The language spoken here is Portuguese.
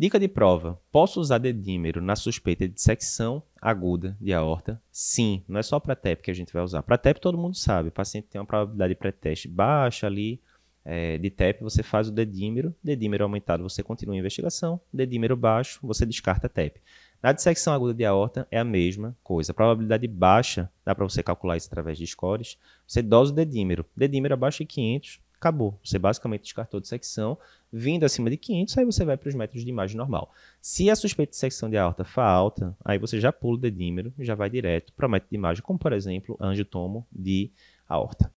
Dica de prova: posso usar dedímero na suspeita de dissecção aguda de aorta? Sim, não é só para TEP que a gente vai usar. Para TEP todo mundo sabe, o paciente tem uma probabilidade de pré-teste baixa ali, é, de TEP, você faz o dedímero, dedímero aumentado, você continua a investigação, dedímero baixo, você descarta TEP. Na dissecção aguda de aorta é a mesma coisa. A probabilidade baixa, dá para você calcular isso através de scores. Você dosa o dedímero. Dedímero abaixo de 500, acabou. Você basicamente descartou dissecção. Vindo acima de 500, aí você vai para os métodos de imagem normal. Se a suspeita de dissecção de aorta for alta, aí você já pula o dedímero e já vai direto para o método de imagem, como por exemplo, angiotomo de aorta.